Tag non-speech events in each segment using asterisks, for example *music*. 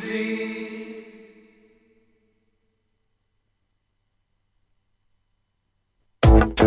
See.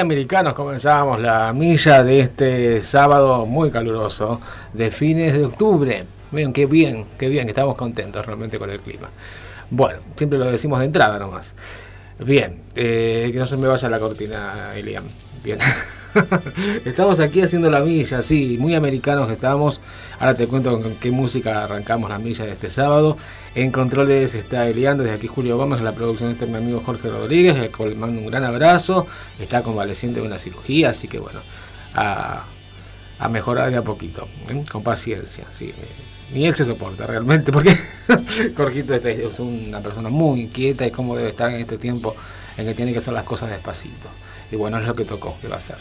Americanos comenzamos la milla de este sábado muy caluroso de fines de octubre. Miren, qué bien, qué bien, estamos contentos realmente con el clima. Bueno, siempre lo decimos de entrada nomás. Bien, eh, que no se me vaya la cortina, Elian. Bien. *laughs* *laughs* estamos aquí haciendo la milla, sí, muy americanos estamos. Ahora te cuento con qué música arrancamos la milla de este sábado. En controles está Elian, desde aquí Julio Gómez, en la producción está mi amigo Jorge Rodríguez, le mando un gran abrazo. Está convaleciente de una cirugía, así que bueno, a, mejorar de a poquito, ¿eh? con paciencia. Sí, ni él se soporta realmente, *laughs* porque Jorgito es una persona muy inquieta y cómo debe estar en este tiempo en que tiene que hacer las cosas despacito. Y bueno, es lo que tocó, que va a hacer.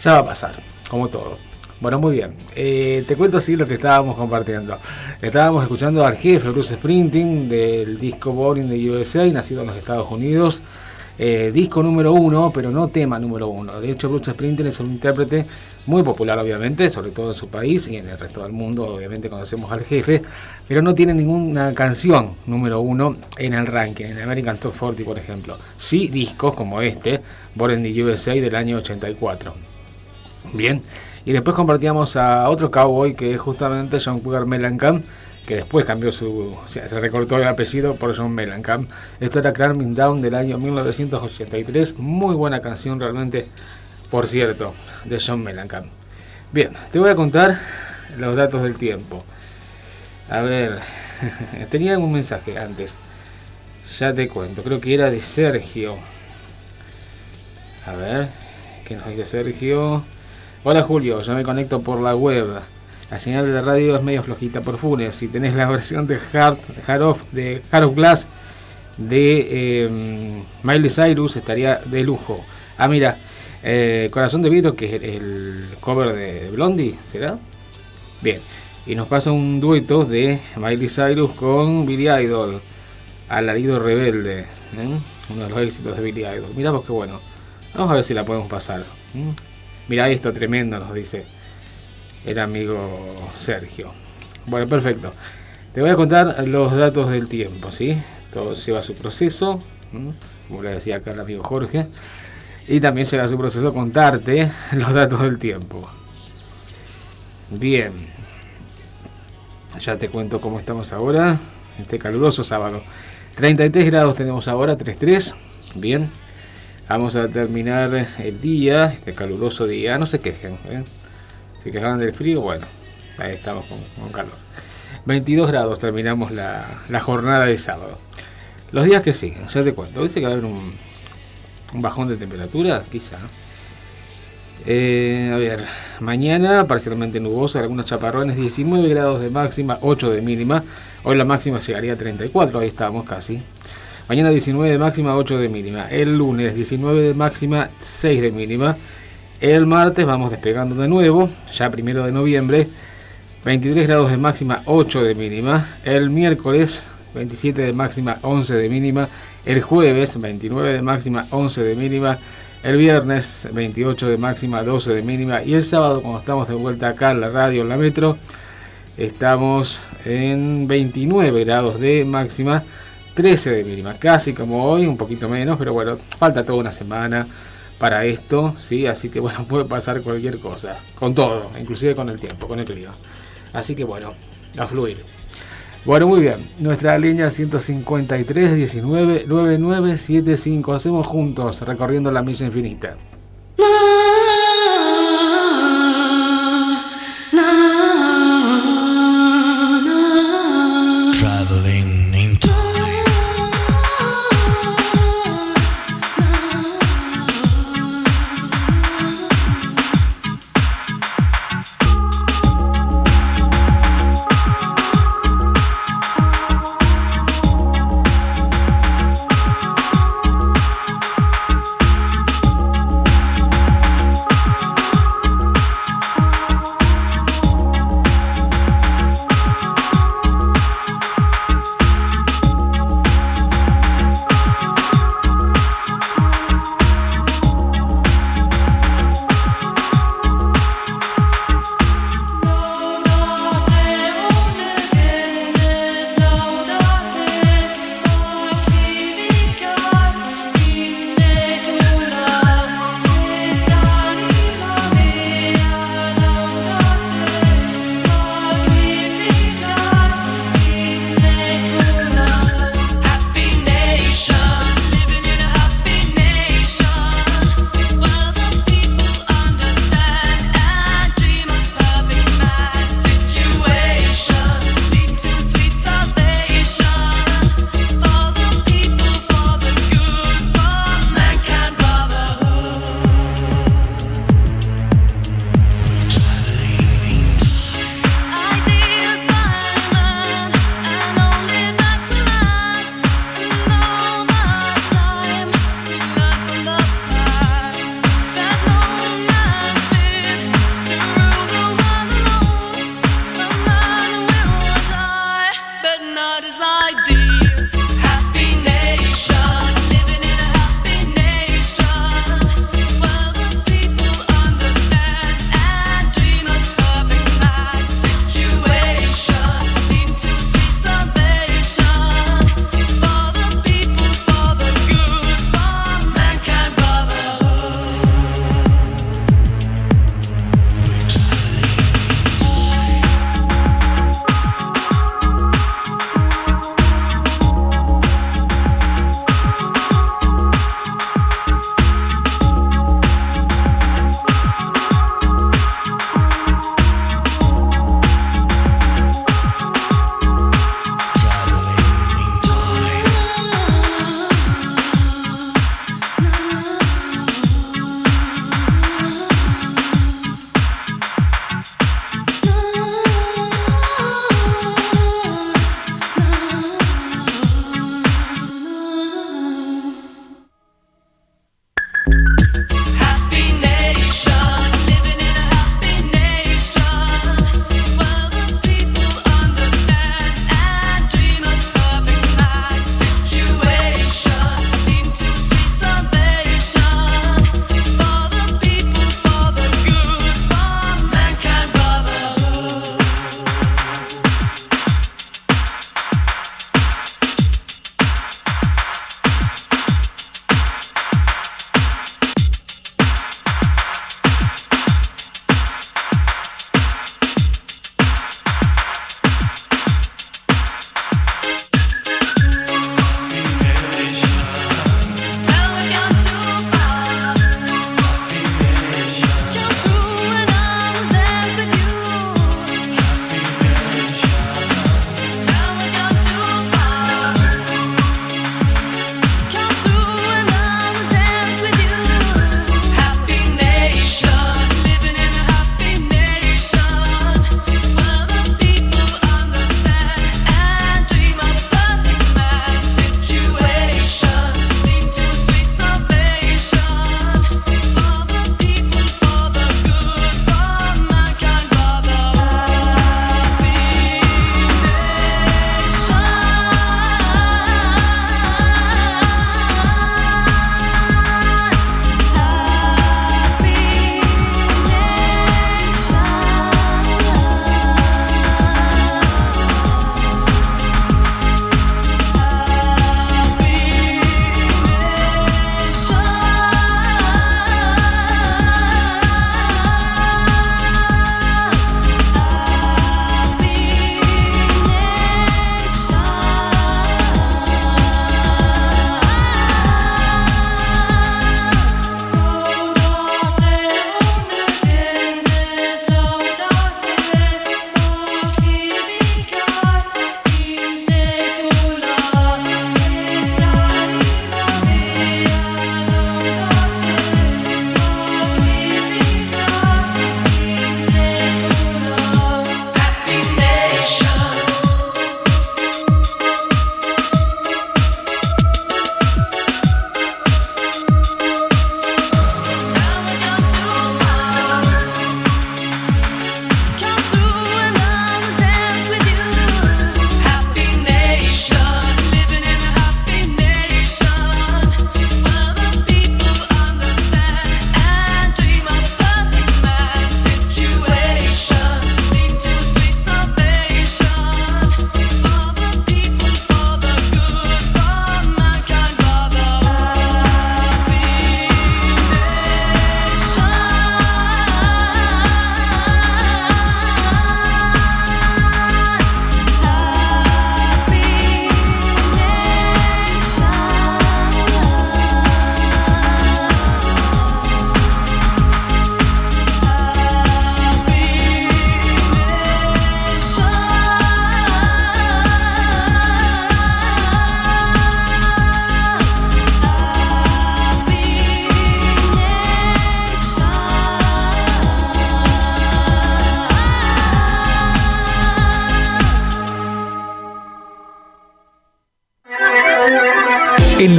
Ya va a pasar, como todo. Bueno, muy bien. Eh, te cuento así lo que estábamos compartiendo. Estábamos escuchando al jefe Bruce Sprinting del disco Boring de USA, nacido en los Estados Unidos. Eh, disco número uno, pero no tema número uno. De hecho, Bruce Sprinting es un intérprete muy popular, obviamente, sobre todo en su país y en el resto del mundo, obviamente conocemos al jefe, pero no tiene ninguna canción número uno en el ranking, en American Top 40, por ejemplo. Sí discos como este, Born in the USA del año 84. Bien. Y después compartíamos a otro cowboy que es justamente John Cougar Mellencamp, que después cambió su. se recortó el apellido por John Mellencamp. Esto era Climbing Down del año 1983. Muy buena canción realmente, por cierto, de John Mellencamp. Bien, te voy a contar los datos del tiempo. A ver, *laughs* tenía un mensaje antes. Ya te cuento, creo que era de Sergio. A ver, ¿qué nos dice Sergio? Hola Julio, yo me conecto por la web. La señal de radio es medio flojita por Funes. Si tenés la versión de Hard, Hard of, de Hard Glass de eh, Miley Cyrus estaría de lujo. Ah, mira, eh, Corazón de Vidrio, que es el cover de Blondie, ¿será? Bien, y nos pasa un dueto de Miley Cyrus con Billy Idol, Alarido Rebelde, ¿eh? uno de los éxitos de Billy Idol. Mirá vos qué bueno. Vamos a ver si la podemos pasar. Mira esto tremendo, nos dice el amigo Sergio. Bueno, perfecto. Te voy a contar los datos del tiempo, ¿sí? Todo lleva su proceso, como le decía acá el amigo Jorge. Y también lleva su proceso contarte *laughs* los datos del tiempo. Bien. Ya te cuento cómo estamos ahora. Este caluroso sábado. 33 grados tenemos ahora, 33. Bien. Vamos a terminar el día, este caluroso día. No se quejen. ¿eh? Si quejan del frío, bueno, ahí estamos con, calor. 22 grados terminamos la, la jornada de sábado. Los días que siguen, ya te cuento. Dice que va a haber un, bajón de temperatura, quizá. Eh, a ver, mañana parcialmente nuboso, algunos chaparrones, 19 grados de máxima, 8 de mínima. Hoy la máxima llegaría a 34, ahí estamos casi. Mañana 19 de máxima, 8 de mínima. El lunes 19 de máxima, 6 de mínima. El martes vamos despegando de nuevo, ya primero de noviembre. 23 grados de máxima, 8 de mínima. El miércoles 27 de máxima, 11 de mínima. El jueves, 29 de máxima, 11 de mínima. El viernes, 28 de máxima, 12 de mínima. Y el sábado, cuando estamos de vuelta acá en la radio, en la metro, estamos en 29 grados de máxima, 13 de mínima. Casi como hoy, un poquito menos, pero bueno, falta toda una semana para esto, ¿sí? Así que bueno, *laughs* puede pasar cualquier cosa, con todo, inclusive con el tiempo, con el clima. Así que bueno, a fluir. Bueno, muy bien. Nuestra línea 153 19 9975. Hacemos juntos recorriendo la milla infinita. En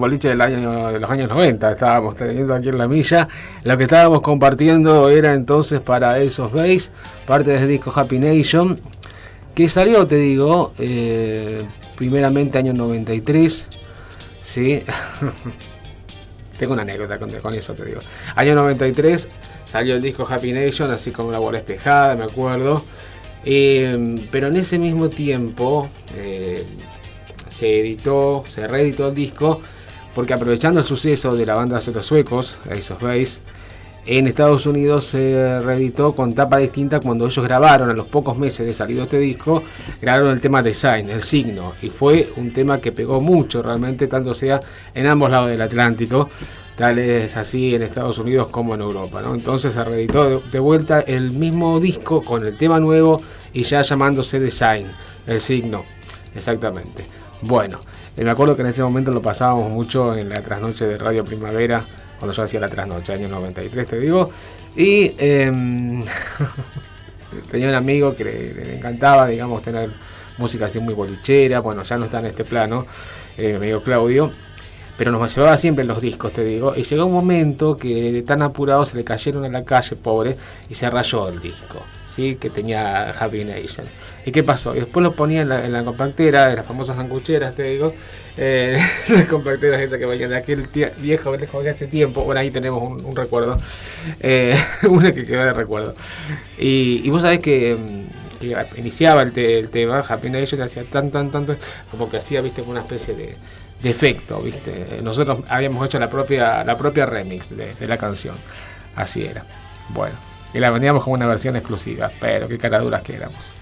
Boliche del año, de los años 90 estábamos teniendo aquí en la milla. Lo que estábamos compartiendo era entonces para esos Base, parte del disco Happy Nation, que salió, te digo, eh, primeramente año 93. Sí. *laughs* Tengo una anécdota con, eso, te digo. Año 93 salió el disco Happy Nation, así como la bola espejada, me acuerdo. Eh, pero en ese mismo tiempo eh, se editó, se reeditó el disco porque aprovechando el suceso de la banda de los suecos, Ace of Base, en Estados Unidos se reeditó con tapa distinta cuando ellos grabaron a los pocos meses de salido este disco, grabaron el tema Design, el signo, y fue un tema que pegó mucho realmente, tanto sea en ambos lados del Atlántico, tal es así en Estados Unidos como en Europa. Entonces se reeditó de vuelta el mismo disco con el tema nuevo y ya llamándose Design, el signo, exactamente. Bueno, eh, me acuerdo que en ese momento lo pasábamos mucho en la trasnoche de Radio Primavera, cuando yo hacía la trasnoche, año 93, te digo. Y em, *laughs* tenía un amigo que le, encantaba, digamos, tener música así muy bolichera. Bueno, ya no está en este plano, eh, mi amigo Claudio. pero nos llevaba siempre los discos, te digo. Y llegó un momento que de tan apurado se le cayeron en la calle, pobre, y se rayó el disco, Que tenía Happy Nation. ¿Y qué pasó? Y después lo ponía en la, en la compactera, de las famosas sangucheras, te digo. Eh, *laughs* las compacteras esas que vayan de aquel viejo viejo de hace tiempo. Bueno, ahí tenemos un, recuerdo. Eh, *laughs* una que quedó de recuerdo. Y, vos sabés que que iniciaba el, el tema, Happy Nation hacía tan, tan, tanto, como que hacía, viste, una especie de, de ¿viste? Nosotros habíamos hecho la propia, la propia remix de, la canción. Así era. Bueno, y la vendíamos como una versión exclusiva, pero qué caraduras que éramos.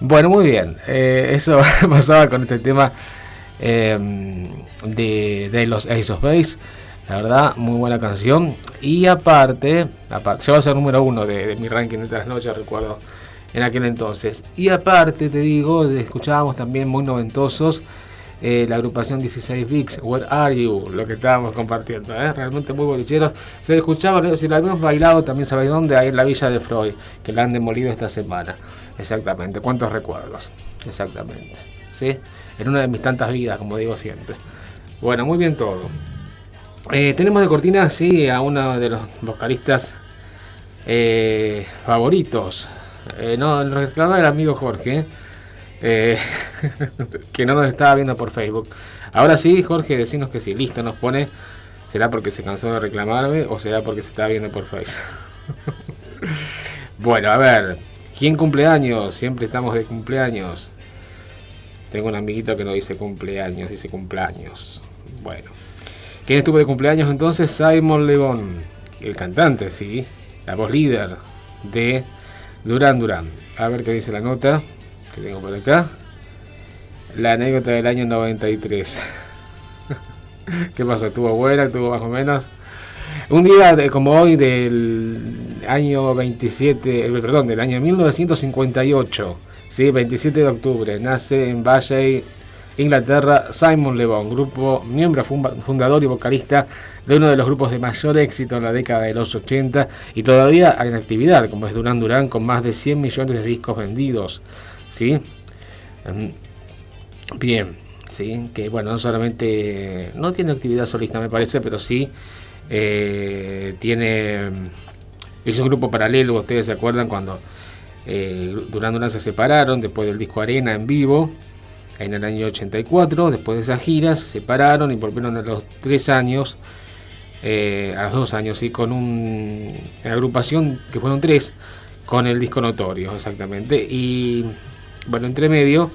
Bueno, muy bien. Eh, eso *laughs* pasaba con este tema eh, de, de, los Ace of Base. La verdad, muy buena canción. Y aparte, aparte, se va a ser número uno de, mi ranking de las noches, recuerdo, en aquel entonces. Y aparte, te digo, escuchábamos también muy noventosos eh, la agrupación 16 Bigs, Where Are You, lo que estábamos compartiendo, ¿eh? realmente muy bolicheros. Se escuchaba, si lo habíamos bailado, también sabéis dónde, ahí en la villa de Freud, que la han demolido esta semana. Exactamente, cuántos recuerdos, exactamente. ¿Sí? En una de mis tantas vidas, como digo siempre. Bueno, muy bien todo. Eh, tenemos de cortina, sí, a uno de los vocalistas favoritos. no, lo reclama el amigo Jorge. Eh, *laughs* que no nos estaba viendo por Facebook. Ahora sí, Jorge, decimos que sí, listo, nos pone. ¿Será porque se cansó de reclamarme o será porque se está viendo por Facebook? *laughs* bueno, a ver, ¿quién cumpleaños? Siempre estamos de cumpleaños. Tengo un amiguito que no dice cumpleaños, dice cumpleaños. Bueno, ¿quién estuvo de cumpleaños entonces? Simon Levon, el cantante, sí, la voz líder de Duran Duran. A ver qué dice la nota que tengo por acá. La anécdota del año 93. *laughs* ¿Qué pasó? ¿Estuvo buena? ¿Estuvo más o menos? Un día como hoy del año 27, eh, perdón, del año 1958, ¿sí? 27 de octubre, nace en Valle, Inglaterra, Simon Le Bon, grupo, miembro fundador y vocalista de uno de los grupos de mayor éxito en la década de los 80 y todavía en actividad, como es Duran Duran, con más de 100 millones de discos vendidos. ¿Sí? Em, bien, ¿sí? Que bueno, no solamente no tiene actividad solista me parece, pero sí eh, tiene es un grupo paralelo, ustedes se acuerdan cuando eh, Durán se separaron después del disco Arena en vivo en el año 84, después de esas giras se separaron y volvieron a los tres años eh, a los dos años, y con un, una agrupación que fueron tres, con el disco Notorio, exactamente. Y bueno, entre medio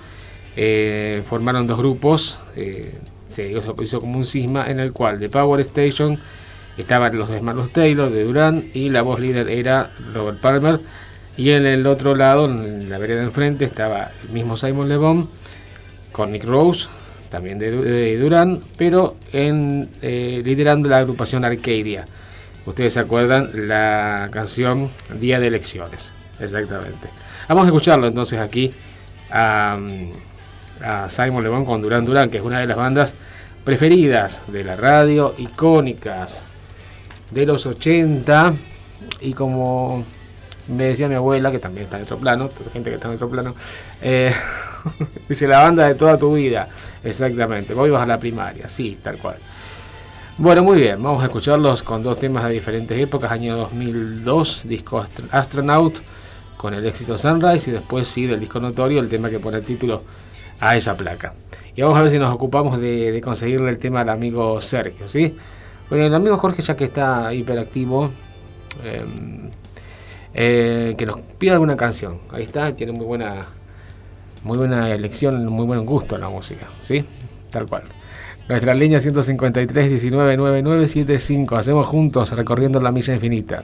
eh, formaron dos grupos, eh, se hizo, como un cisma en el cual de Power Station estaban los de Marlos Taylor, de Duran, y la voz líder era Robert Palmer. Y en el otro lado, en la vereda enfrente, estaba el mismo Simon Le Bon con Nick Rose, también de, Duran, pero en, eh, liderando la agrupación Arcadia. Ustedes se acuerdan la canción Día de Elecciones, exactamente. Vamos a escucharlo entonces aquí a, Simon Le Bon con Duran Duran, que es una de las bandas preferidas de la radio, icónicas de los 80 y como me decía mi abuela, que también está en otro plano, gente que está en otro plano, eh, *laughs* dice la banda de toda tu vida, exactamente, vos ibas a la primaria, sí, tal cual. Bueno, muy bien, vamos a escucharlos con dos temas de diferentes épocas, año 2002, disco Astronaut, con el éxito Sunrise y después sí del disco notorio el tema que pone el título a esa placa. Y vamos a ver si nos ocupamos de, conseguirle el tema al amigo Sergio, ¿sí? Bueno, el amigo Jorge ya que está hiperactivo, em, eh, que nos pida alguna canción. Ahí está, tiene muy buena, muy buena elección, muy buen gusto la música, ¿sí? Tal cual. Nuestra línea 153 199975. Hacemos juntos recorriendo la milla infinita.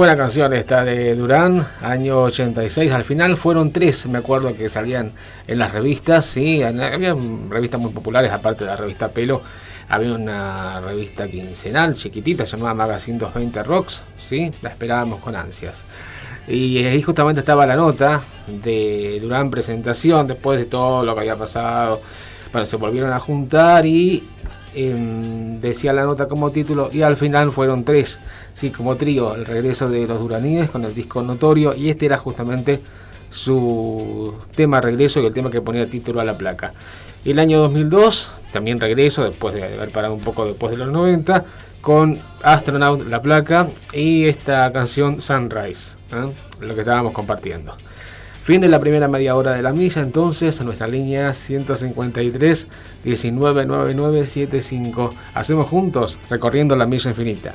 Canción esta de Durán, año 86. Al final fueron tres, me acuerdo que salían en las revistas. Sí, había revistas muy populares, aparte de la revista Pelo. Había una revista quincenal, chiquitita, llamada Magazine 220 Rocks. Sí, la esperábamos con ansias. Y ahí justamente estaba la nota de Durán presentación, después de todo lo que había pasado. Bueno, se volvieron a juntar y em, decía la nota como título, y al final fueron tres sí, como trío, el regreso de los Duraníes con el disco Notorio, y este era justamente su tema regreso y el tema que ponía título a la placa. El año 2002, también regreso, después de haber parado un poco después de los 90, con Astronaut la placa y esta canción Sunrise, ¿eh? lo que estábamos compartiendo. Fin de la primera media hora de la milla, entonces, a nuestra línea 153 199975. Hacemos juntos recorriendo la milla infinita.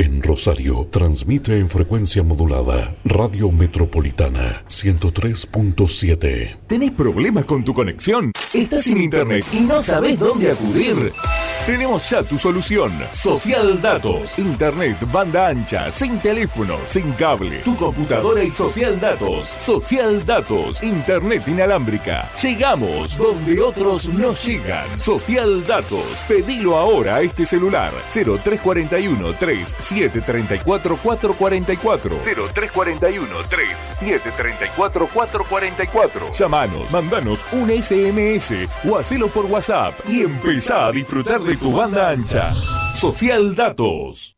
En Rosario, transmite en frecuencia modulada Radio Metropolitana 103.7. ¿Tenés problemas con tu conexión? ¿Estás sin internet y no sabes dónde acudir? Tenemos ya tu solución. Social Datos. Internet, banda ancha, sin teléfono, sin cable. Tu computadora y Social Datos. Social Datos. Internet inalámbrica. Llegamos donde otros no llegan. Social Datos. Pedilo ahora a este celular. 0341 3734 444. 0341 3734 444. Llamanos, mandanos un SMS o hacelo por WhatsApp y empezá a disfrutar de tu banda ancha. Social Datos.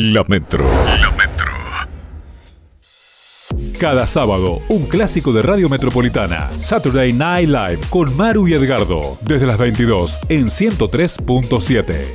La Metro. La Metro. Cada sábado, un clásico de Radio Metropolitana. Saturday Night Live con Maru y Edgardo. Desde las 22 en 103.7.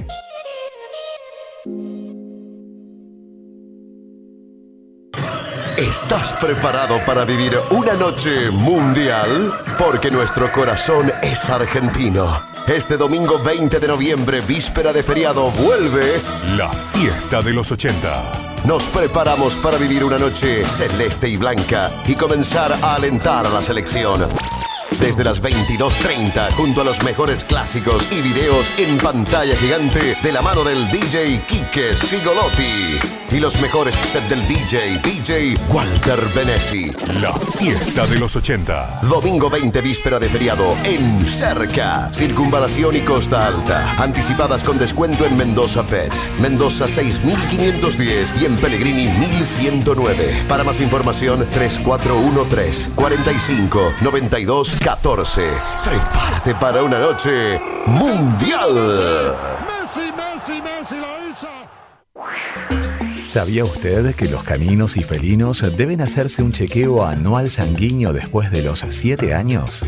¿Estás preparado para vivir una noche mundial? Porque nuestro corazón es argentino. Este domingo 20 de noviembre, víspera de feriado, vuelve la fiesta de los 80. Nos preparamos para vivir una noche celeste y blanca y comenzar a alentar a la selección. Desde las 22.30, junto a los mejores clásicos y videos en pantalla gigante de la mano del DJ Kike Sigolotti y los mejores sets del DJ, DJ Walter Benesi. La fiesta de los 80. Domingo 20, víspera de feriado, en Cerca. Circunvalación y Costa Alta. Anticipadas con descuento en Mendoza Pets. Mendoza 6510 y en Pellegrini 1109. Para más información, 3413 45 92 14. Prepárate para una noche mundial. ¿Sabía usted que los caninos y felinos deben hacerse un chequeo anual sanguíneo después de los 7 años?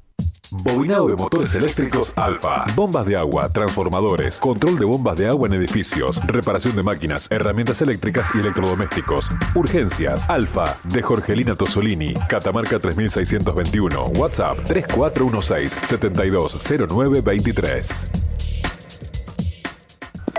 Bobinado de motores eléctricos Alfa. Bombas de agua, transformadores, control de bombas de agua en edificios, reparación de máquinas, herramientas eléctricas y electrodomésticos. Urgencias Alfa de Jorgelina Tosolini, Catamarca 3621, WhatsApp 3416 720923.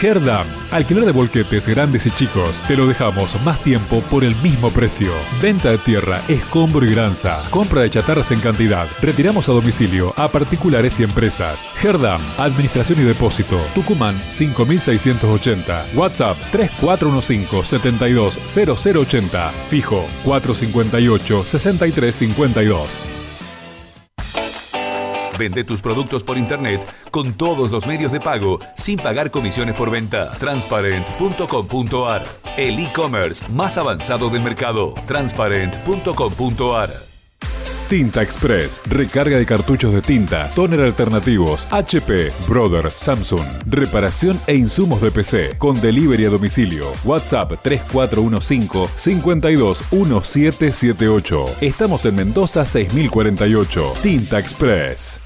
Herdam, alquiler de volquetes grandes y chicos. Te lo dejamos más tiempo por el mismo precio. Venta de tierra, escombro y granza. Compra de chatarras en cantidad. Retiramos a domicilio a particulares y empresas. Herdam, Administración y Depósito. Tucumán 5680. WhatsApp 3415 72 Fijo 458 6352. Vende tus productos por internet con todos los medios de pago sin pagar comisiones por venta. Transparent.com.ar El e-commerce más avanzado del mercado. Transparent.com.ar Tinta Express, recarga de cartuchos de tinta, toner alternativos, HP, Brother, Samsung, reparación e insumos de PC, con delivery a domicilio. WhatsApp 3415 521778. Estamos en Mendoza 6048. Tinta Express.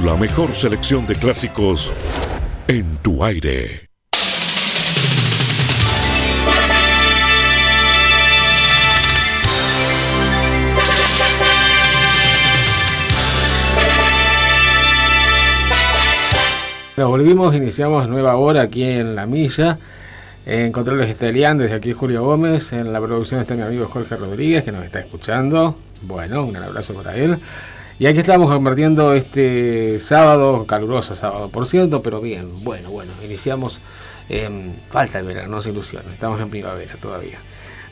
la mejor selección de clásicos en tu aire. Nos volvimos, iniciamos nueva hora aquí en La Milla. En controles está Elian, desde aquí Julio Gómez. En la producción está mi amigo Jorge Rodríguez, que nos está escuchando. Bueno, un gran abrazo para él. Y aquí estamos compartiendo este sábado, caluroso sábado, por cierto, pero bien, bueno, bueno, iniciamos. Eh, falta el verano, no se ilusionen, estamos en primavera todavía.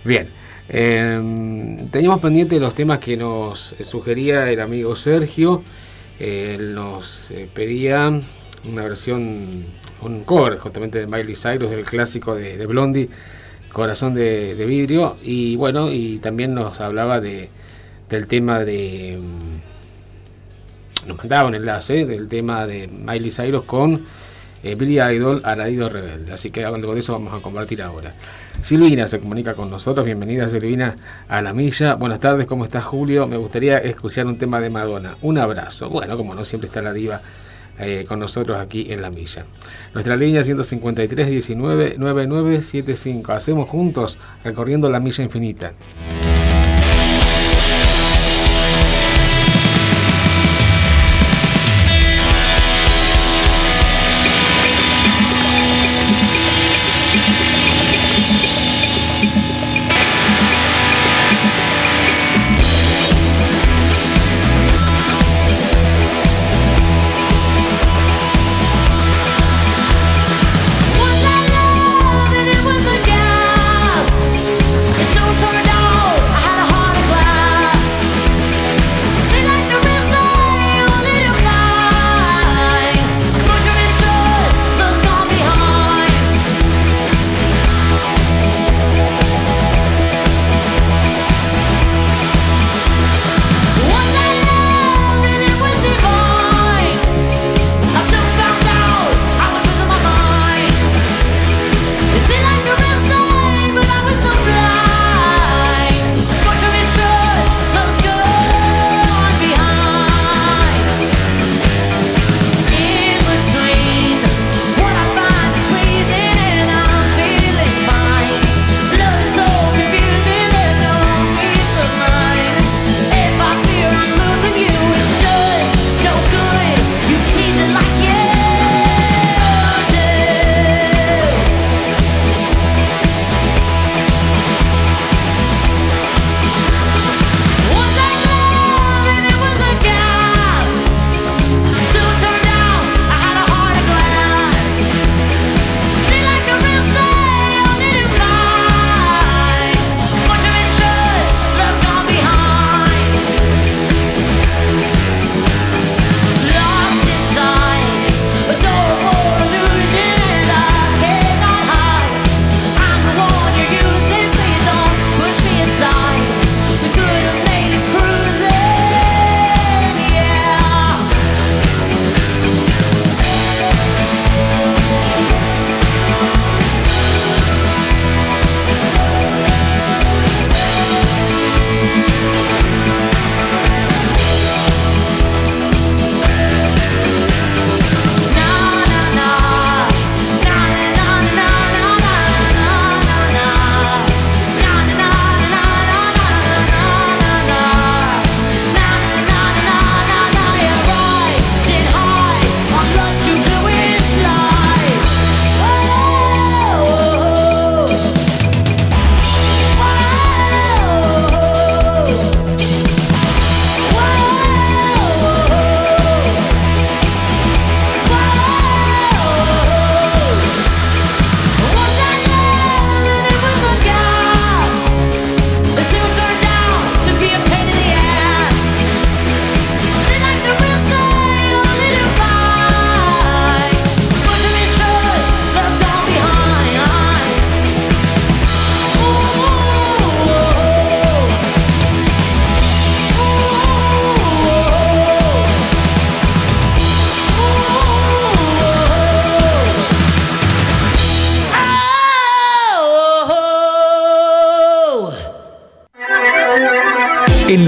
Bien, eh, teníamos pendiente los temas que nos sugería el amigo Sergio. Él nos eh, pedía una versión, un cover justamente de Miley Cyrus, del clásico de, Blondie, Corazón de, Vidrio, y bueno, y también nos hablaba de, del tema de... Nos mandaba un enlace del tema de Miley Cyrus con eh, Billy Idol, Aradido Rebelde. Así que algo de eso vamos a compartir ahora. Silvina se comunica con nosotros. Bienvenida Silvina a la milla. Buenas tardes, ¿cómo estás Julio? Me gustaría escuchar un tema de Madonna. Un abrazo. Bueno, como no siempre está la diva eh, con nosotros aquí en la milla. Nuestra línea 153 19 9975. Hacemos juntos recorriendo la milla infinita.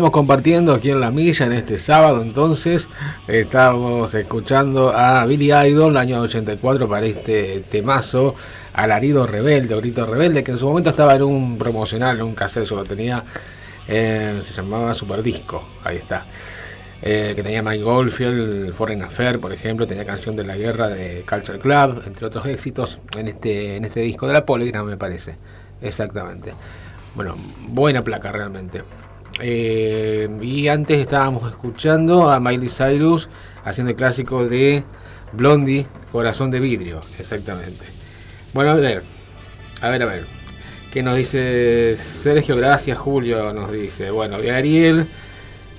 estábamos compartiendo aquí en la milla en este sábado, entonces estábamos escuchando a Billy Idol, el año 84, para este temazo, Alarido Rebelde, Grito Rebelde, que en su momento estaba en un promocional, en un cassette, yo lo tenía, eh, se llamaba Super Disco, ahí está. Eh, que tenía Mike Goldfield, Foreign Affair, por ejemplo, tenía canción de la guerra de Culture Club, entre otros éxitos, en este, en este disco de la Polygram, me parece. Exactamente. Bueno, buena placa realmente. Eh, y antes estábamos escuchando a Miley Cyrus haciendo el clásico de Blondie, Corazón de Vidrio, exactamente. Bueno, a ver, a ver, a ver. ¿Qué nos dice Sergio? Gracias, Julio, nos dice. Bueno, Ariel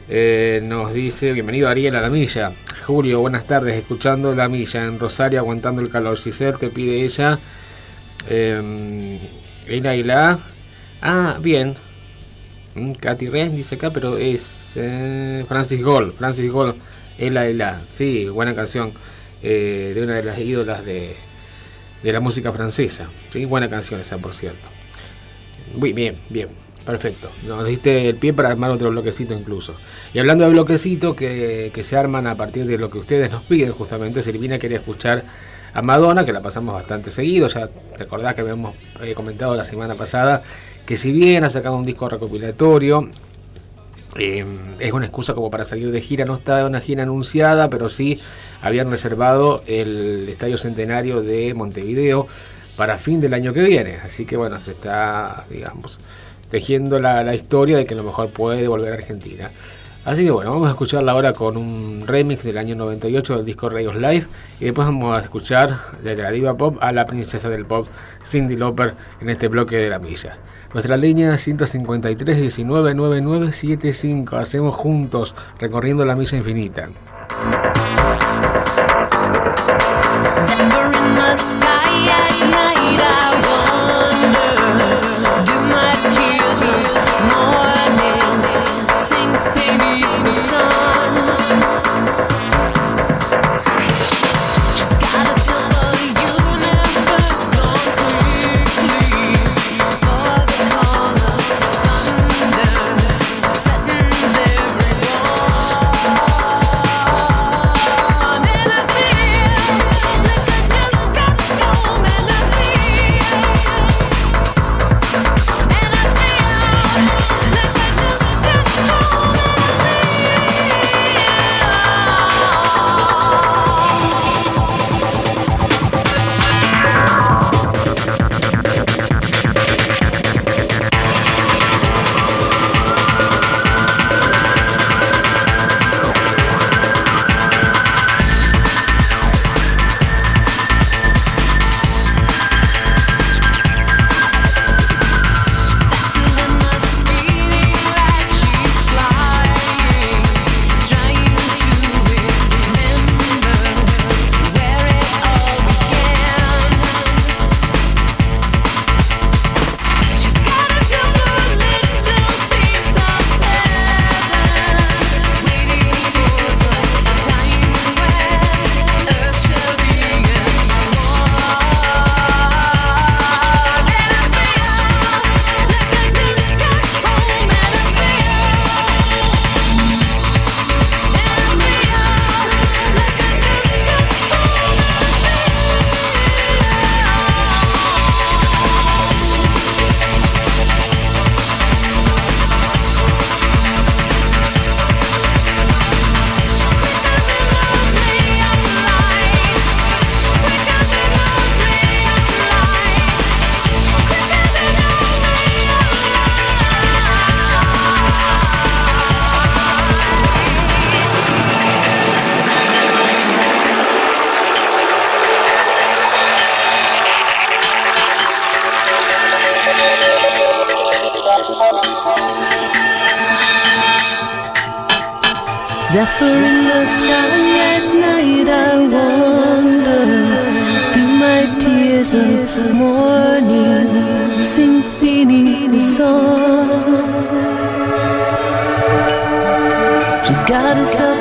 eh, nos dice, bienvenido Ariel a la milla. Julio, buenas tardes, escuchando la milla en Rosario, aguantando el calor. Giselle te pide ella. Em, eh, Ila, la Ah, bien, Mm, Katy Reyes dice acá, pero es eh, Francis Gold. Francis Gold, Ela Ela. Sí, buena canción eh, de una de las ídolas de, de la música francesa. Sí, buena canción esa, por cierto. Muy bien, bien. Perfecto. Nos diste el pie para armar otro bloquecito incluso. Y hablando de bloquecitos que, que, se arman a partir de lo que ustedes nos piden, justamente Silvina quería escuchar a Madonna, que la pasamos bastante seguido. Ya recordás que habíamos eh, comentado la semana pasada que si bien ha sacado un disco recopilatorio, eh, es una excusa como para salir de gira, no está una gira anunciada, pero sí habían reservado el Estadio Centenario de Montevideo para fin del año que viene. Así que bueno, se está, digamos, tejiendo la, historia de que a lo mejor puede volver a Argentina. Así que bueno, vamos a escucharla ahora con un remix del año 98 del disco Rayos Live y después vamos a escuchar de la diva pop a la princesa del pop Cindy Lauper en este bloque de la milla. Nuestra línea 153 19 9975. Hacemos juntos recorriendo la milla infinita. Zephyr in the sky at night, I wonder Do my tears of morning beneath the sun? She's got herself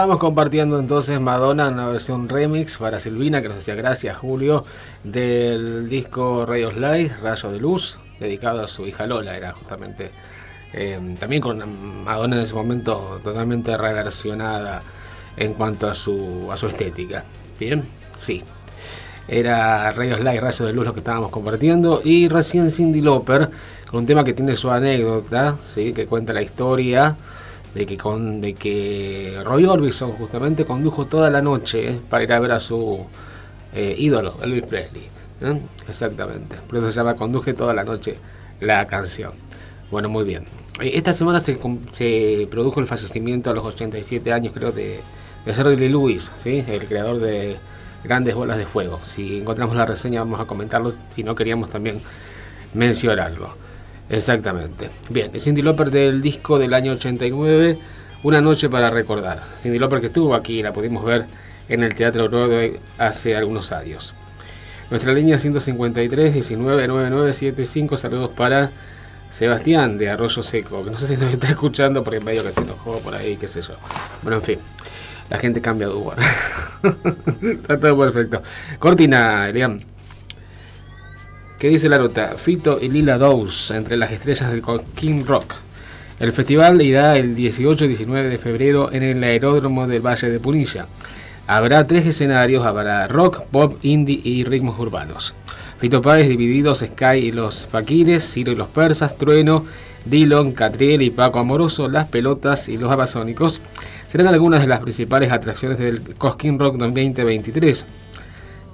Estábamos compartiendo entonces Madonna, una versión remix para Silvina, que nos hacía gracias Julio, del disco Rayos Light, Rayo de Luz, dedicado a su hija Lola, era justamente. eh, también con Madonna en ese momento totalmente reversionada en cuanto a su, a su estética. Bien, sí. Era Rayos Light, Rayo de Luz lo que estábamos compartiendo. Y recién Cindy Lauper, con un tema que tiene su anécdota, ¿sí? que cuenta la historia de que con de que Roy Orbison justamente condujo toda la noche eh, para ir a ver a su eh, ídolo, Elvis Presley. ¿eh? Exactamente. Por eso se llama Conduje toda la noche la canción. Bueno, muy bien. Eh, Esta semana se, se produjo el fallecimiento a los 87 años, creo, de, de Jerry Lee Lewis, ¿sí? el creador de Grandes Bolas de Fuego. Si encontramos la reseña vamos a comentarlo, si no queríamos también mencionarlo. Exactamente. Bien, Cindy Lauper del disco del año 89, Una noche para recordar. Cindy Lauper que estuvo aquí, la pudimos ver en el Teatro Broadway hace algunos años. Nuestra línea 153 19 9975, saludos para Sebastián de Arroyo Seco, que no sé si nos está escuchando porque medio que se enojó por ahí, qué sé yo. Bueno, en fin, la gente cambia de humor. *laughs* está todo perfecto. Cortina, Elian. ¿Qué dice la nota? Fito y Lila Dowes entre las estrellas del King Rock. El festival irá el 18 y 19 de febrero en el aeródromo del Valle de Punilla. Habrá tres escenarios, habrá rock, pop, indie y ritmos urbanos. Fito Páez, Divididos, Sky y los Faquires, Ciro y los Persas, Trueno, Dillon, Catriel y Paco Amoroso, Las Pelotas y los Abasónicos serán algunas de las principales atracciones del Cosquín Rock 2023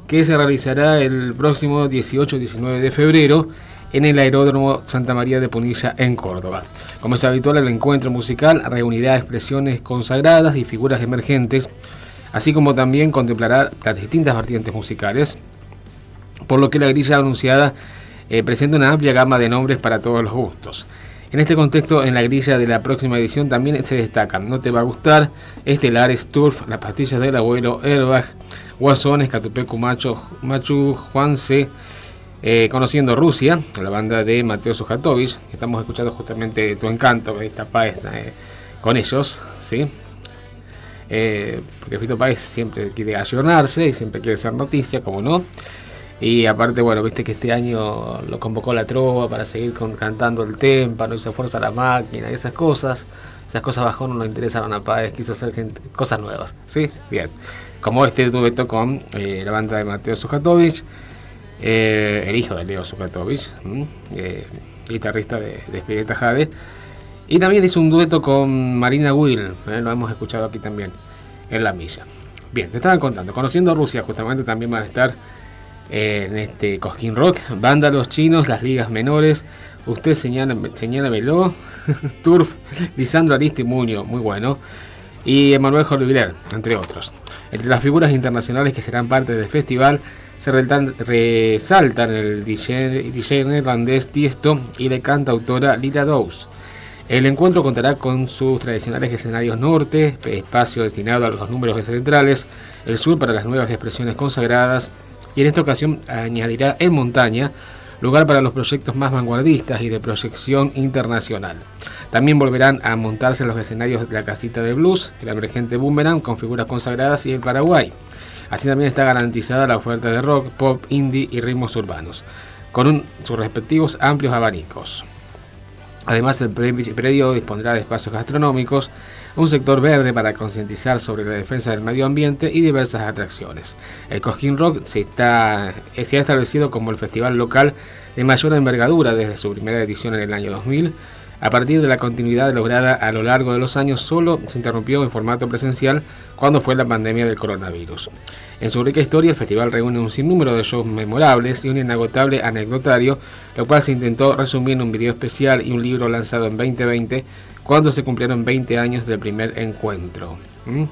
que se realizará el próximo 18 y 19 de febrero en el Aeródromo Santa María de Punilla en Córdoba. Como es habitual, el encuentro musical reunirá expresiones consagradas y figuras emergentes, así como también contemplará las distintas vertientes musicales por lo que la grilla anunciada eh, presenta una amplia gama de nombres para todos los gustos. En este contexto, en la grilla de la próxima edición también se destacan No te va a gustar, Estelares, Turf, Las pastillas del abuelo, Airbag, Guasones, Catupecu Macho, Machu, Juanse, eh, Conociendo Rusia, la banda de Mateo Sujatovich, estamos escuchando justamente Tu Encanto, está Páez, eh, con ellos, ¿sí? Eh, porque Fito siempre quiere ayornarse y siempre quiere ser noticia, como no. Y aparte, bueno, viste que este año lo convocó la trova para seguir con- cantando el témpano y se fuerza la máquina y esas cosas. Esas cosas bajón no le interesaron a Páez, quiso hacer gente- cosas nuevas. ¿Sí? Bien. Como este dueto con eh, la banda de Mateo Sujatovich, eh, el hijo de Leo Sujatovich, eh, guitarrista de, de Spinetta Jade. Y también hizo un dueto con Marina Will, lo hemos escuchado aquí también, en La Milla. Bien, te estaban contando, conociendo Rusia justamente también van a estar en este Cosquín Rock, Vándalos Chinos, las ligas menores, usted señala, señálamelo, *laughs* Turf, Lisandro Aristi Muño, muy bueno, y Emanuel Jorviler, entre otros. Entre las figuras internacionales que serán parte del festival se resaltan, resaltan el DJ, DJ neerlandés Tiesto y la cantautora Lila Dowes. El encuentro contará con sus tradicionales escenarios norte, espacio destinado a los números centrales, el sur para las nuevas expresiones consagradas y en esta ocasión añadirá en montaña lugar para los proyectos más vanguardistas y de proyección internacional. También volverán a montarse los escenarios de la casita de blues, el emergente Boomerang con figuras consagradas y el Paraguay. Así también está garantizada la oferta de rock, pop, indie y ritmos urbanos, con sus respectivos amplios abanicos. Además, el pre- predio dispondrá de espacios gastronómicos, un sector verde para concientizar sobre la defensa del medio ambiente y diversas atracciones. El Cosquín Rock se, está, eh, se ha establecido como el festival local de mayor envergadura desde su primera edición en el año 2000. A partir de la continuidad lograda a lo largo de los años, solo se interrumpió en formato presencial cuando fue la pandemia del coronavirus. En su rica historia, el festival reúne un sinnúmero de shows memorables y un inagotable anecdotario, lo cual se intentó resumir en un video especial y un libro lanzado en 2020, cuando se cumplieron 20 años del primer encuentro. ¿Mm?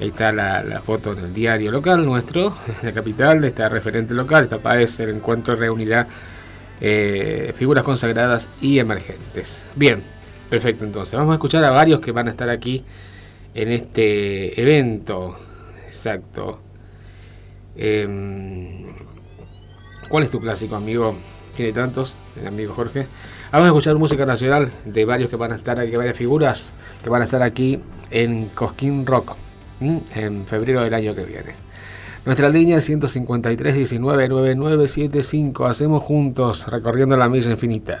Ahí está la, foto en el diario local nuestro, *laughs* la capital, está referente local, esta PAES, el encuentro reunirá eh, figuras consagradas y emergentes. Bien, perfecto entonces. Vamos a escuchar a varios que van a estar aquí en este evento. Exacto. Em, ¿Cuál es tu clásico, amigo? Tiene tantos, el amigo Jorge. Vamos a escuchar música nacional de varios que van a estar aquí, varias figuras que van a estar aquí en Cosquín Rock en febrero del año que viene. Nuestra línea es 153 19 9975. Hacemos juntos recorriendo la milla infinita.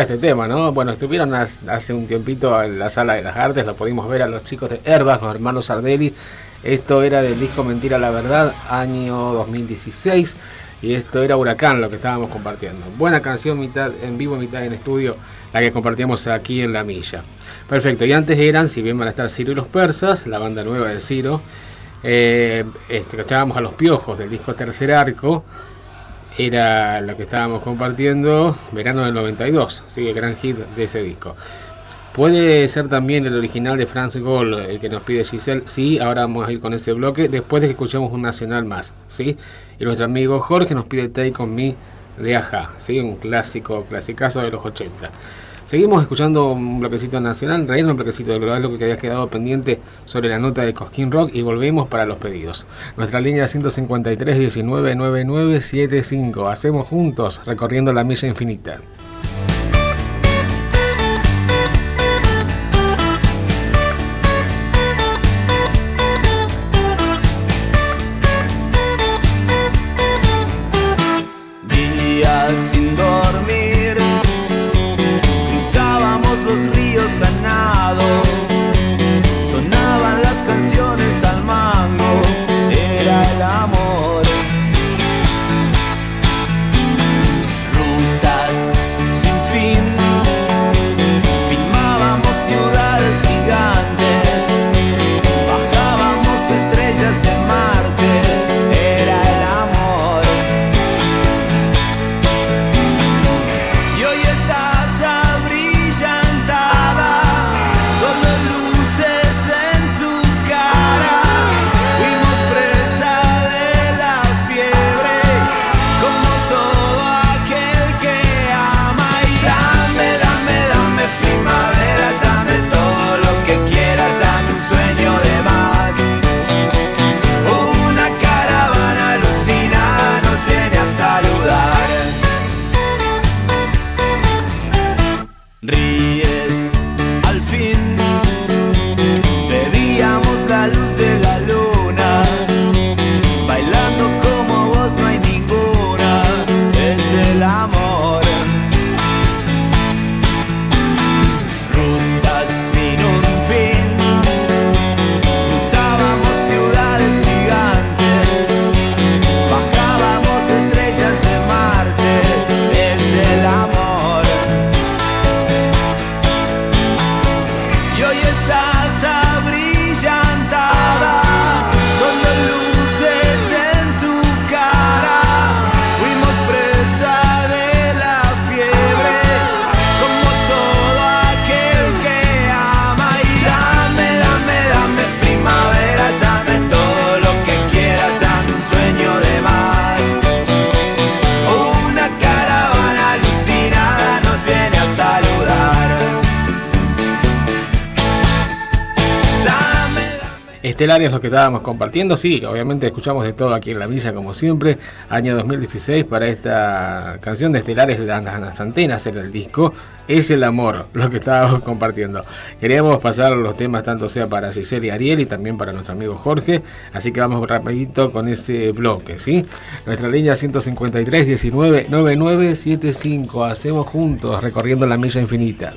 Este tema, ¿no? Bueno, estuvieron hace un tiempito en la sala de las artes, lo pudimos ver a los chicos de Airbag, los hermanos Sardelli. Esto era del disco Mentira la Verdad, año 2016. Y esto era Huracán, lo que estábamos compartiendo. Buena canción, mitad en vivo, mitad en estudio, la que compartíamos aquí en La Milla. Perfecto, y antes eran, si bien van a estar Ciro y los Persas, la banda nueva de Ciro. Eh, este, escuchábamos a los Piojos del disco Tercer Arco era lo que estábamos compartiendo, verano del 92, sí, el gran hit de ese disco. Puede ser también el original de Franz Gold, el que nos pide Giselle. Sí, ahora vamos a ir con ese bloque después de que escuchemos un nacional más, ¿sí? Y nuestro amigo Jorge nos pide Take On Me de Aja, ¿sí? Un clásico, clasicazo de los 80. Seguimos escuchando un bloquecito nacional, en realidad un bloquecito de global, lo que había quedado pendiente sobre la nota de Cosquín Rock y volvemos para los pedidos. Nuestra línea 153 19 99 75. Hacemos juntos recorriendo la milla infinita. Estábamos compartiendo, sí, obviamente escuchamos de todo aquí en la villa como siempre, año 2016 para esta canción de Estelares las antenas en el disco, es el amor lo que estábamos compartiendo. Queríamos pasar los temas tanto sea para Giselle y Ariel y también para nuestro amigo Jorge, así que vamos rapidito con ese bloque, ¿sí? Nuestra línea 153 19 9975, hacemos juntos recorriendo la milla infinita.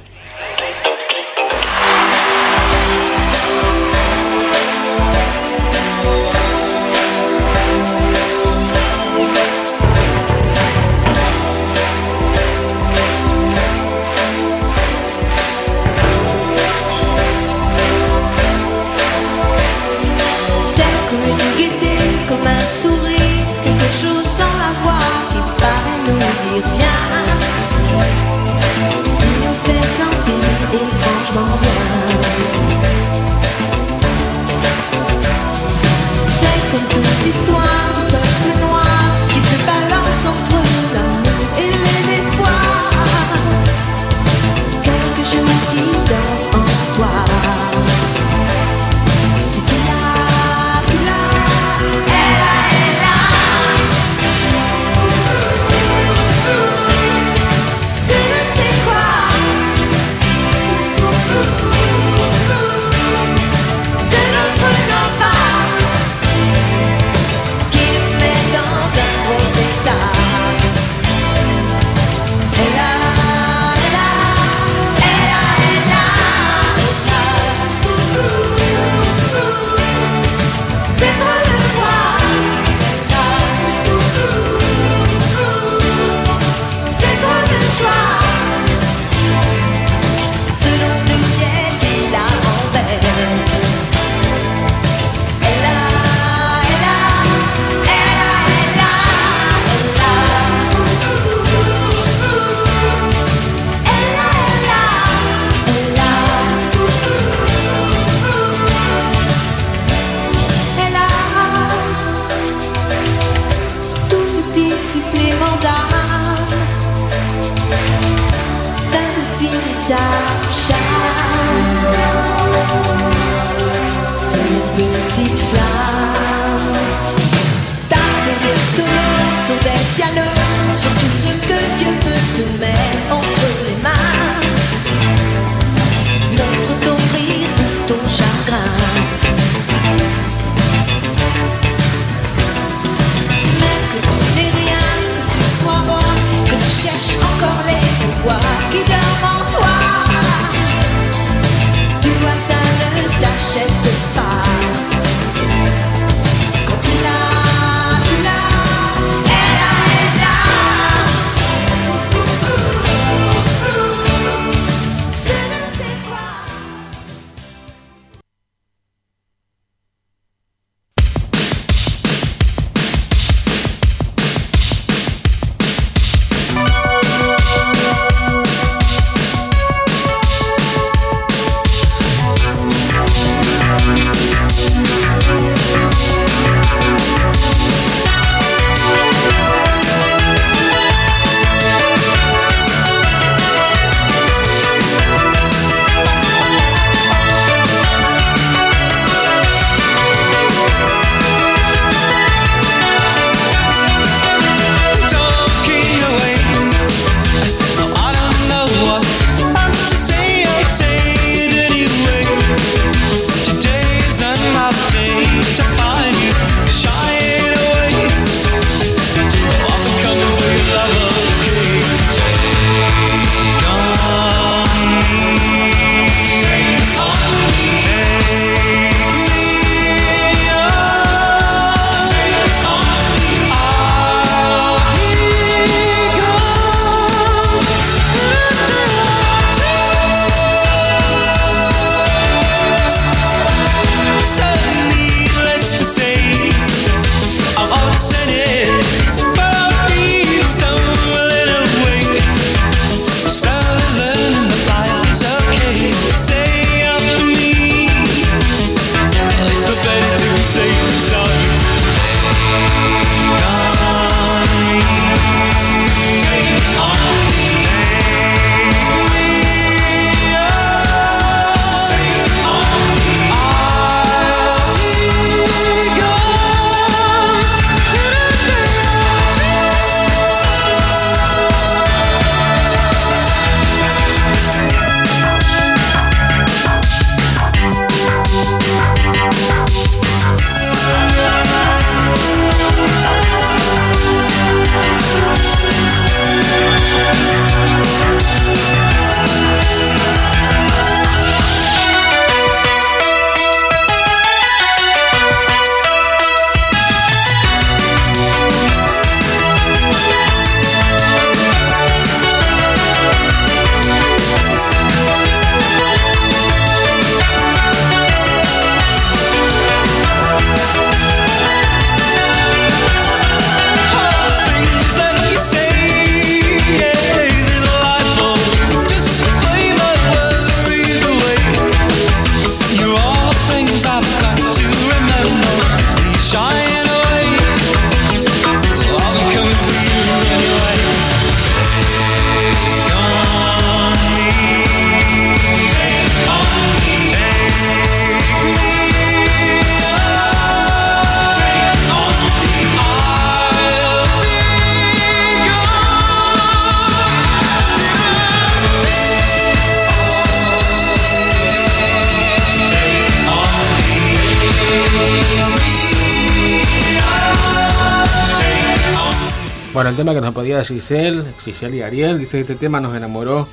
Que nos podía Giselle, Giselle y Ariel, dice este tema nos enamoró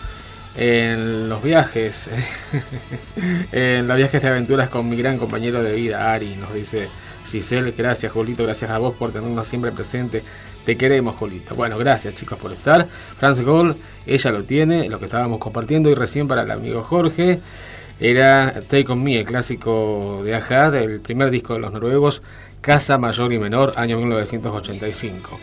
en los viajes, *laughs* en los viajes de aventuras con mi gran compañero de vida, Ari, nos dice Giselle, gracias Julito, gracias a vos por tenernos siempre presente, te queremos Julito. Bueno, gracias chicos por estar. France Gold, ella lo tiene, lo que estábamos compartiendo y recién para el amigo Jorge. Era Take On Me, el clásico de Aja, del primer disco de los noruegos, Casa Mayor y Menor, año 1985.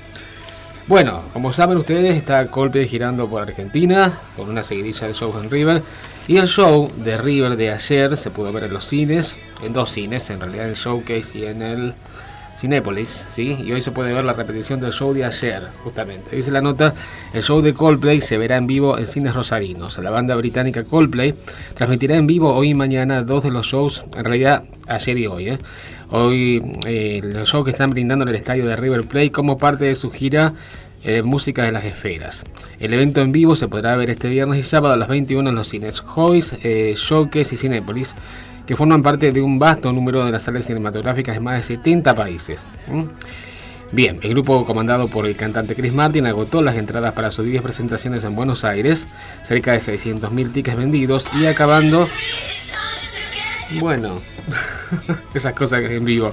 Bueno, como saben ustedes, está Coldplay girando por Argentina con una seguidilla de shows en River. Y el show de River de ayer se pudo ver en los cines, en dos cines, en realidad en Showcase y en el Cinépolis, ¿sí? Y hoy se puede ver la repetición del show de ayer, justamente. Dice la nota, el show de Coldplay se verá en vivo en cines rosarinos. La banda británica Coldplay transmitirá en vivo hoy y mañana dos de los shows, en realidad ayer y hoy, ¿eh? Hoy eh, los shows que están brindando en el estadio de River Plate como parte de su gira eh, Música de las Esferas. El evento en vivo se podrá ver este viernes y sábado a las 21 en los cines Hoys, eh, Showcase y Cinépolis, que forman parte de un vasto número de las salas cinematográficas de más de 70 países. Bien, el grupo comandado por el cantante Chris Martin agotó las entradas para sus 10 presentaciones en Buenos Aires, cerca de 600.000 tickets vendidos y acabando... Bueno, *laughs* esas cosas en vivo.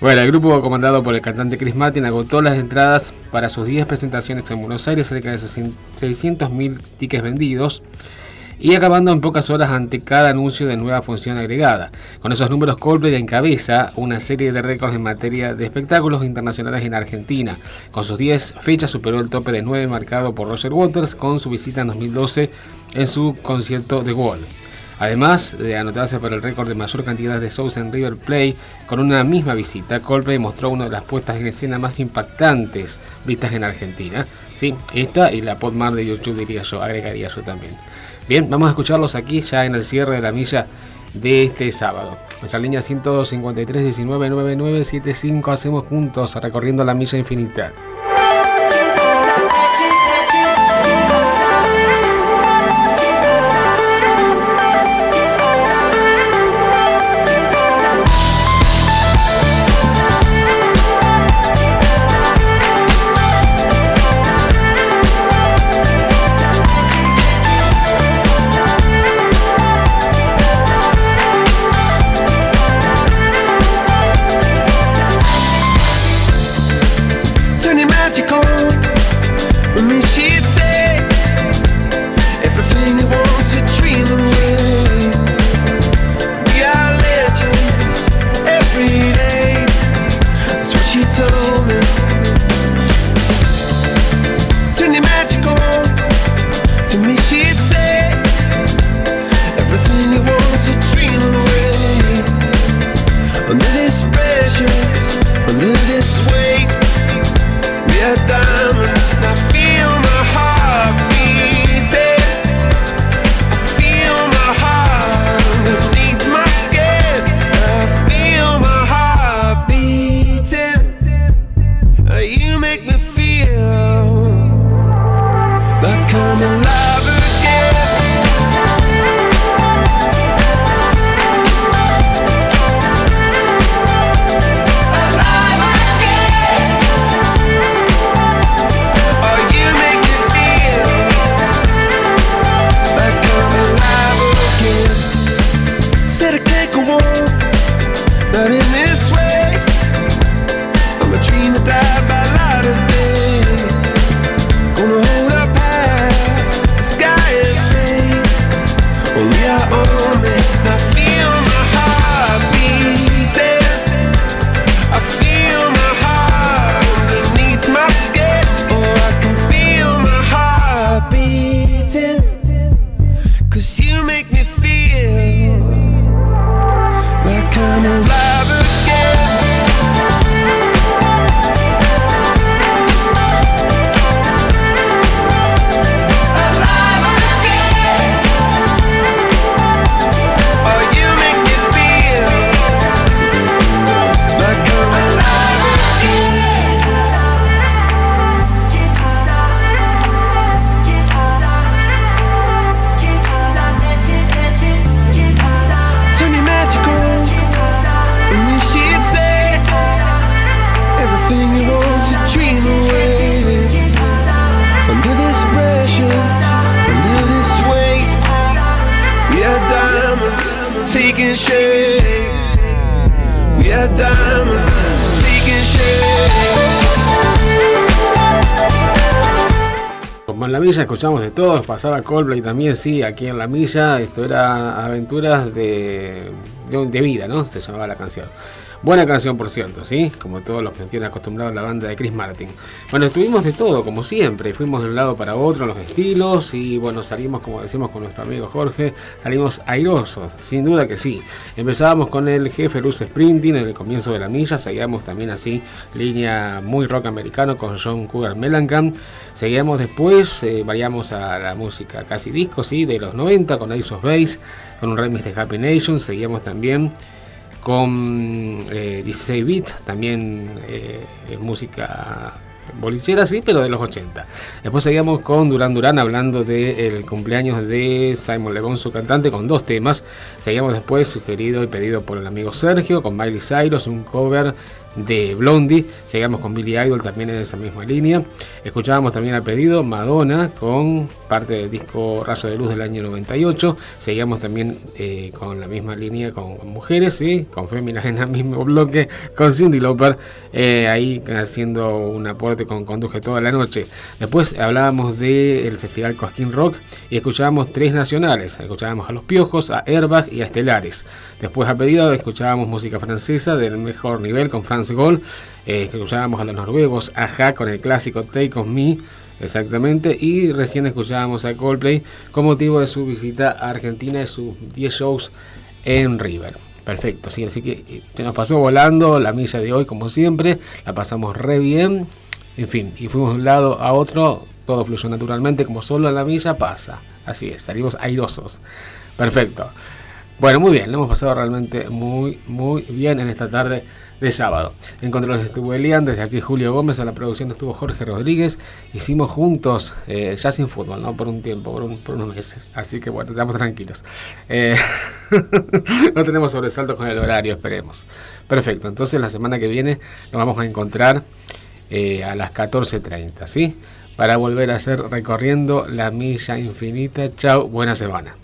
Bueno, el grupo comandado por el cantante Chris Martin agotó las entradas para sus 10 presentaciones en Buenos Aires, cerca de 600.000 tickets vendidos y acabando en pocas horas ante cada anuncio de nueva función agregada. Con esos números, Coldplay encabeza una serie de récords en materia de espectáculos internacionales en Argentina. Con sus 10 fechas superó el tope de 9 marcado por Roger Waters con su visita en 2012 en su concierto The Wall. Además de anotarse por el récord de mayor cantidad de shows en River Play, con una misma visita, Coldplay mostró una de las puestas en escena más impactantes vistas en Argentina. Sí, esta y la Podmar de YouTube diría yo, agregaría yo también. Bien, vamos a escucharlos aquí ya en el cierre de la milla de este sábado. Nuestra línea 153 19 99 75 hacemos juntos recorriendo la milla infinita. Con la milla escuchamos de todos, pasaba Coldplay también, sí, aquí en la milla, esto era aventuras de, de vida, ¿no? Se llamaba la canción. Buena canción, por cierto, ¿sí? Como todos los que tienen acostumbrados a la banda de Chris Martin. Bueno, estuvimos de todo, como siempre. Fuimos de un lado para otro, los estilos. Y bueno, salimos, como decimos con nuestro amigo Jorge, salimos airosos, sin duda que sí. Empezábamos con el jefe Luz Sprinting en el comienzo de la milla. Seguíamos también así, línea muy rock americano con John Cougar Mellencamp. Seguíamos después, eh, variamos a la música casi disco, ¿sí? De los 90 con Ace of Base, con un remix de Happy Nation. Seguíamos también con eh, 16 bits, también eh, eh, música bolichera, sí, pero de los 80. Después seguíamos con Duran Duran hablando del cumpleaños de Simon Le Bon, su cantante, con dos temas. Seguíamos después, sugerido y pedido por el amigo Sergio, con Miley Cyrus, un cover de Blondie. Seguíamos con Billy Idol también en esa misma línea. Escuchábamos también a pedido Madonna con parte del disco Rayo de Luz del año 98. Seguíamos también eh, con la misma línea con mujeres, ¿sí? con féminas en el mismo bloque, con Cindy Lauper, eh, ahí haciendo un aporte con Conduje toda la noche. Después hablábamos del Festival Cosquín Rock y escuchábamos tres nacionales. Escuchábamos a Los Piojos, a Airbag y a Estelares. Después a pedido escuchábamos música francesa del mejor nivel con Franz Gold. Eh, escuchábamos a los noruegos, Aja con el clásico Take On Me. Exactamente, y recién escuchábamos a Coldplay con motivo de su visita a Argentina y sus 10 shows en River. Perfecto, sí, así que eh, se nos pasó volando la milla de hoy, como siempre, la pasamos re bien, en fin, y fuimos de un lado a otro, todo fluyó naturalmente, como solo en la milla pasa. Así es, salimos airosos. Perfecto. Bueno, muy bien, lo hemos pasado realmente muy, muy bien en esta tarde de sábado. En controles estuvo Elian, desde aquí Julio Gómez, a la producción estuvo Jorge Rodríguez. Hicimos juntos, eh, ya sin fútbol, ¿no? Por un tiempo, por, un- por unos meses. Así que bueno, estamos tranquilos. Eh, *laughs* no tenemos sobresaltos con el horario, esperemos. Perfecto, entonces la semana que viene nos vamos a encontrar eh, a las 14.30, ¿sí? Para volver a hacer recorriendo la milla infinita. Chao, buena semana.